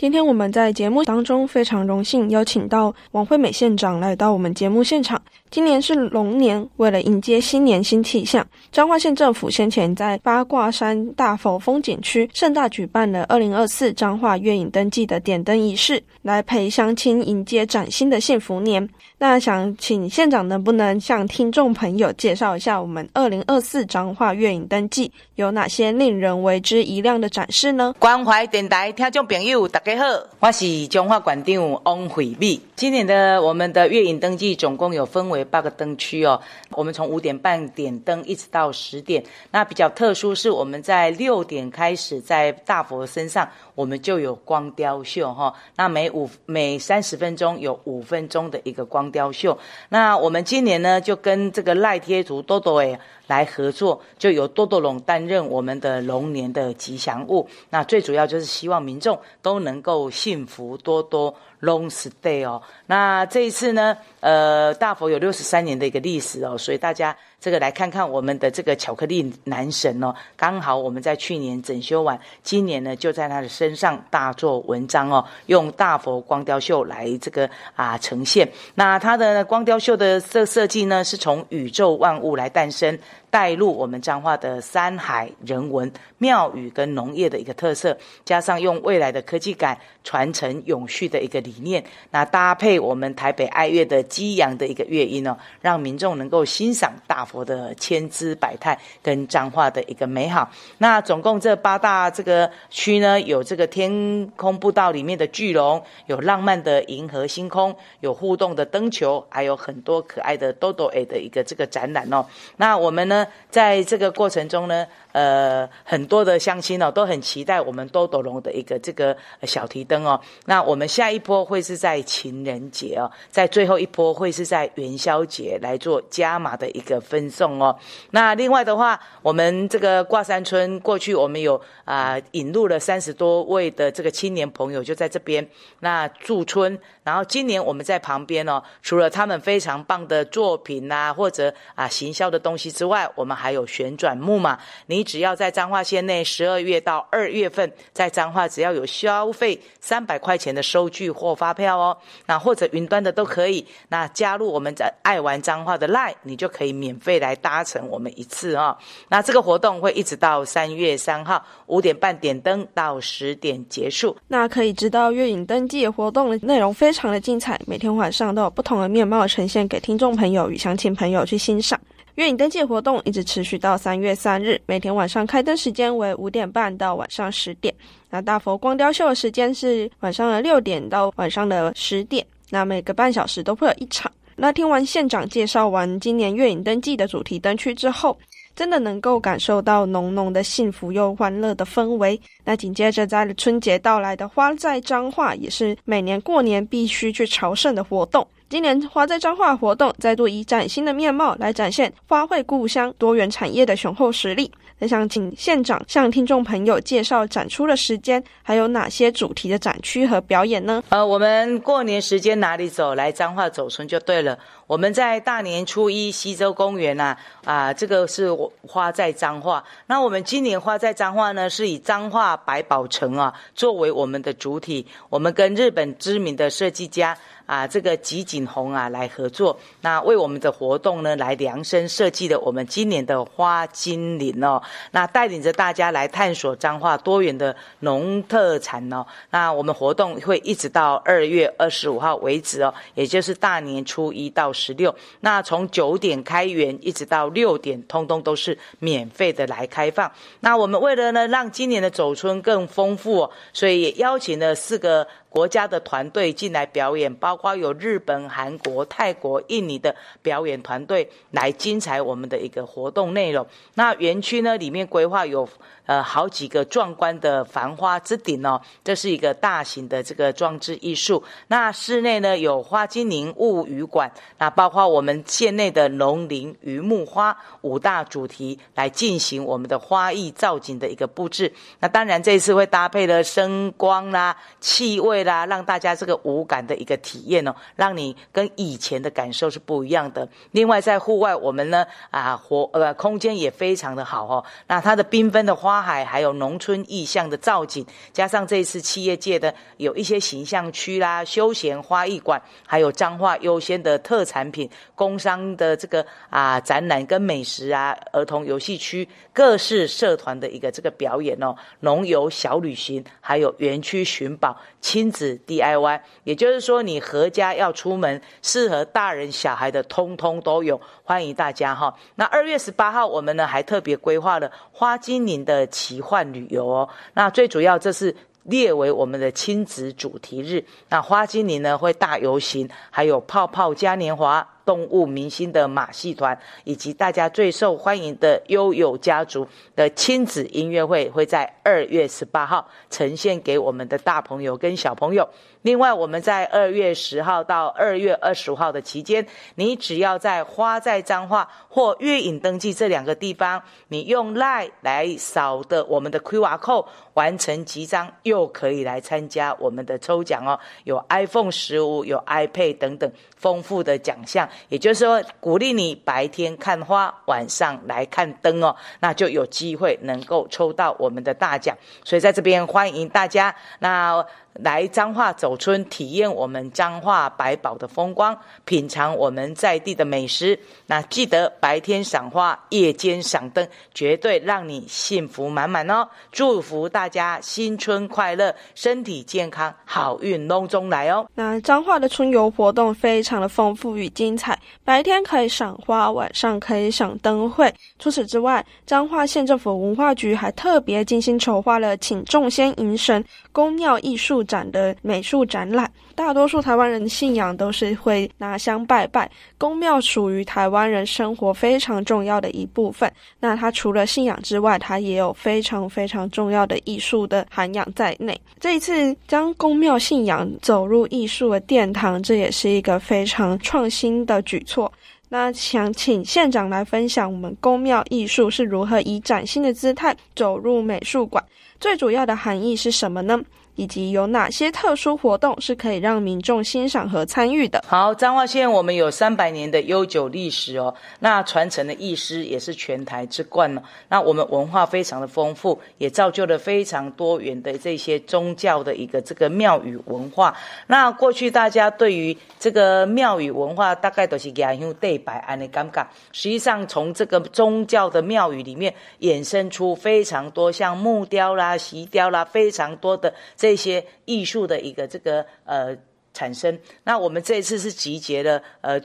今天我们在节目当中非常荣幸邀请到王惠美县长来到我们节目现场。今年是龙年，为了迎接新年新气象，彰化县政府先前在八卦山大佛风景区盛大举办了二零二四彰化月影灯季的点灯仪式，来陪乡亲迎接崭新的幸福年。那想请县长能不能向听众朋友介绍一下我们二零二四彰化月影灯季有哪些令人为之一亮的展示呢？关怀电台听众朋友，大家好，我是彰化县长翁惠美。今年的我们的月影灯记总共有分为八个灯区哦，我们从五点半点灯一直到十点。那比较特殊是我们在六点开始在大佛身上。我们就有光雕秀哈，那每五每三十分钟有五分钟的一个光雕秀。那我们今年呢，就跟这个赖贴图多多诶来合作，就由多多龙担任我们的龙年的吉祥物。那最主要就是希望民众都能能够幸福多多，long stay 哦。那这一次呢，呃，大佛有六十三年的一个历史哦，所以大家。这个来看看我们的这个巧克力男神哦，刚好我们在去年整修完，今年呢就在他的身上大做文章哦，用大佛光雕秀来这个啊呈现。那他的光雕秀的设设计呢，是从宇宙万物来诞生。带入我们彰化的山海人文、庙宇跟农业的一个特色，加上用未来的科技感传承永续的一个理念，那搭配我们台北爱乐的激扬的一个乐音哦，让民众能够欣赏大佛的千姿百态跟彰化的一个美好。那总共这八大这个区呢，有这个天空步道里面的巨龙，有浪漫的银河星空，有互动的灯球，还有很多可爱的豆豆诶的一个这个展览哦。那我们呢？在这个过程中呢，呃，很多的乡亲哦，都很期待我们多斗龙的一个这个小提灯哦。那我们下一波会是在情人节哦，在最后一波会是在元宵节来做加码的一个分送哦。那另外的话，我们这个挂山村过去我们有啊、引入了三十多位的这个青年朋友就在这边那驻村，然后今年我们在旁边哦，除了他们非常棒的作品啊，或者啊行销的东西之外，我们还有旋转木马，你只要在彰化县内十二月到二月份，在彰化只要有消费三百块钱的收据或发票哦，那或者云端的都可以。那加入我们在爱玩彰化的 LINE，你就可以免费来搭乘我们一次哦。那这个活动会一直到三月三号五点半点灯到十点结束。那可以知道月影灯季的活动的内容非常的精彩，每天晚上都有不同的面貌呈现给听众朋友与乡亲朋友去欣赏。月影灯季活动一直持续到三月三日，每天晚上开灯时间为五点半到晚上十点。那大佛光雕秀的时间是晚上的六点到晚上的十点。那每个半小时都会有一场。那听完县长介绍完今年月影灯季的主题灯区之后，真的能够感受到浓浓的幸福又欢乐的氛围。那紧接着在春节到来的花在彰化，也是每年过年必须去朝圣的活动。今年花在彰化活动再度以崭新的面貌来展现花卉故乡多元产业的雄厚实力。那想请县长向听众朋友介绍展出的时间，还有哪些主题的展区和表演呢？呃，我们过年时间哪里走？来彰化走村就对了。我们在大年初一西洲公园呐，啊，这个是花在彰化。那我们今年花在彰化呢，是以彰化百宝城啊作为我们的主体。我们跟日本知名的设计家啊，这个吉井宏啊来合作，那为我们的活动呢来量身设计的我们今年的花精灵哦。那带领着大家来探索彰化多元的农特产哦。那我们活动会一直到二月二十五号为止哦，也就是大年初一到十六，那从九点开园一直到六点，通通都是免费的来开放。那我们为了呢，让今年的走春更丰富，所以也邀请了四个。国家的团队进来表演，包括有日本、韩国、泰国、印尼的表演团队来精彩我们的一个活动内容。那园区呢，里面规划有呃好几个壮观的繁花之顶哦，这是一个大型的这个装置艺术。那室内呢，有花精灵物语馆，那包括我们县内的农林榆木花五大主题来进行我们的花艺造景的一个布置。那当然这一次会搭配了声光啦、气味。啦，让大家这个五感的一个体验哦，让你跟以前的感受是不一样的。另外，在户外我们呢啊活呃空间也非常的好哦。那它的缤纷的花花海，还有农村意象的造景，加上这一次企业界的有一些形象区啦、休闲花艺馆，还有彰化优先的特产品、工商的这个啊展览跟美食啊、儿童游戏区、各式社团的一个这个表演哦、农游小旅行，还有园区寻宝、亲子 DIY，也就是说你合家要出门，适合大人小孩的通通都有，欢迎大家哈。那二月十八号我们呢还特别规划了花精灵的奇幻旅游哦，那最主要这是。列为我们的亲子主题日，那花精灵呢会大游行，还有泡泡嘉年华。动物明星的马戏团，以及大家最受欢迎的悠悠家族的亲子音乐会，会在二月十八号呈现给我们的大朋友跟小朋友。另外，我们在二月十号到二月二十五号的期间，你只要在花在彰化或月影登记这两个地方，你用 LINE 来扫的我们的 QR code 完成集章，又可以来参加我们的抽奖哦，有 iPhone 十五，有 iPad 等等丰富的奖项。也就是说，鼓励你白天看花，晚上来看灯哦，那就有机会能够抽到我们的大奖。所以在这边欢迎大家，那。来彰化走春，体验我们彰化百宝的风光，品尝我们在地的美食。那记得白天赏花，夜间赏灯，绝对让你幸福满满哦！祝福大家新春快乐，身体健康，好运隆中来哦！那彰化的春游活动非常的丰富与精彩，白天可以赏花，晚上可以赏灯会。除此之外，彰化县政府文化局还特别精心筹划了请众仙迎神、宫庙艺术展的美术展览，大多数台湾人的信仰都是会拿香拜拜，宫庙属于台湾人生活非常重要的一部分。那它除了信仰之外，它也有非常非常重要的艺术的涵养在内。这一次将宫庙信仰走入艺术的殿堂，这也是一个非常创新的举措。那想请县长来分享我们宫庙艺术是如何以崭新的姿态走入美术馆，最主要的含义是什么呢？以及有哪些特殊活动是可以让民众欣赏和参与的？好，彰化县我们有三百年的悠久历史哦，那传承的艺师也是全台之冠哦。那我们文化非常的丰富，也造就了非常多元的这些宗教的一个这个庙宇文化。那过去大家对于这个庙宇文化大概都是讲用对白安的尴尬，实际上从这个宗教的庙宇里面衍生出非常多像木雕啦、锡雕啦，非常多的这。这些艺术的一个这个呃产生，那我们这一次是集结了呃。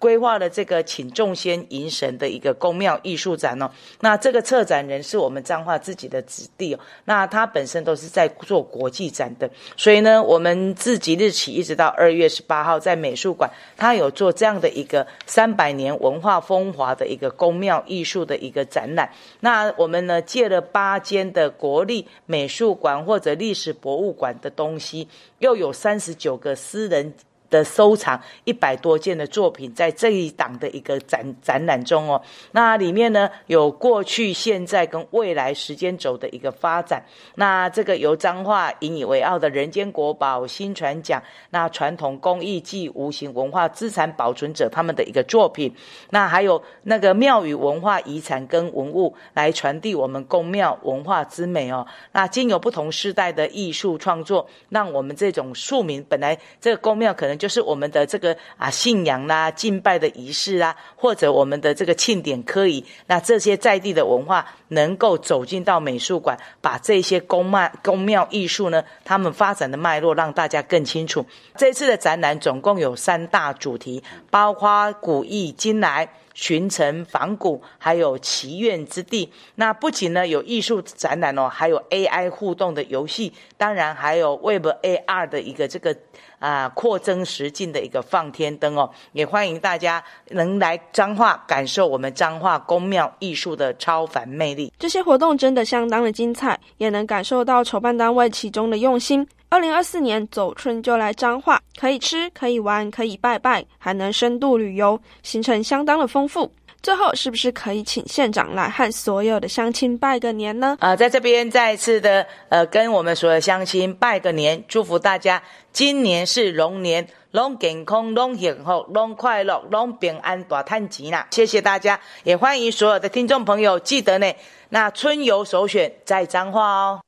规划了这个请众仙迎神的一个宫庙艺术展哦，那这个策展人是我们彰化自己的子弟哦，那他本身都是在做国际展的，所以呢，我们自即日起一直到二月十八号，在美术馆，他有做这样的一个三百年文化风华的一个宫庙艺术的一个展览。那我们呢，借了八间的国立美术馆或者历史博物馆的东西，又有三十九个私人。的收藏一百多件的作品，在这一档的一个展展览中哦，那里面呢，有过去、现在跟未来时间轴的一个发展。那这个由彰化引以为傲的人间国宝新传奖，那传统工艺暨无形文化资产保存者他们的一个作品，那还有那个庙宇文化遗产跟文物来传递我们宫庙文化之美哦。那经由不同世代的艺术创作，让我们这种庶民本来这个宫庙可能。就是我们的这个啊信仰啦、敬拜的仪式啦，或者我们的这个庆典科仪，那这些在地的文化能够走进到美术馆，把这些宫庙宫庙艺术呢，他们发展的脉络让大家更清楚。这次的展览总共有三大主题，包括古意今来。寻城访古，还有祈愿之地。那不仅呢有艺术展览哦，还有 AI 互动的游戏，当然还有 Web AR 的一个这个啊扩增实境的一个放天灯哦。也欢迎大家能来彰化感受我们彰化宫庙艺术的超凡魅力。这些活动真的相当的精彩，也能感受到筹办单位其中的用心。二零二四年走春就来彰化，可以吃，可以玩，可以拜拜，还能深度旅游，行程相当的丰富。最后，是不是可以请县长来和所有的乡亲拜个年呢？呃，在这边再一次的呃，跟我们所有乡亲拜个年，祝福大家今年是龙年，龙健康，龙幸福，龙快乐，龙平安，大赚钱啦！谢谢大家，也欢迎所有的听众朋友，记得呢。那春游首选在彰化哦。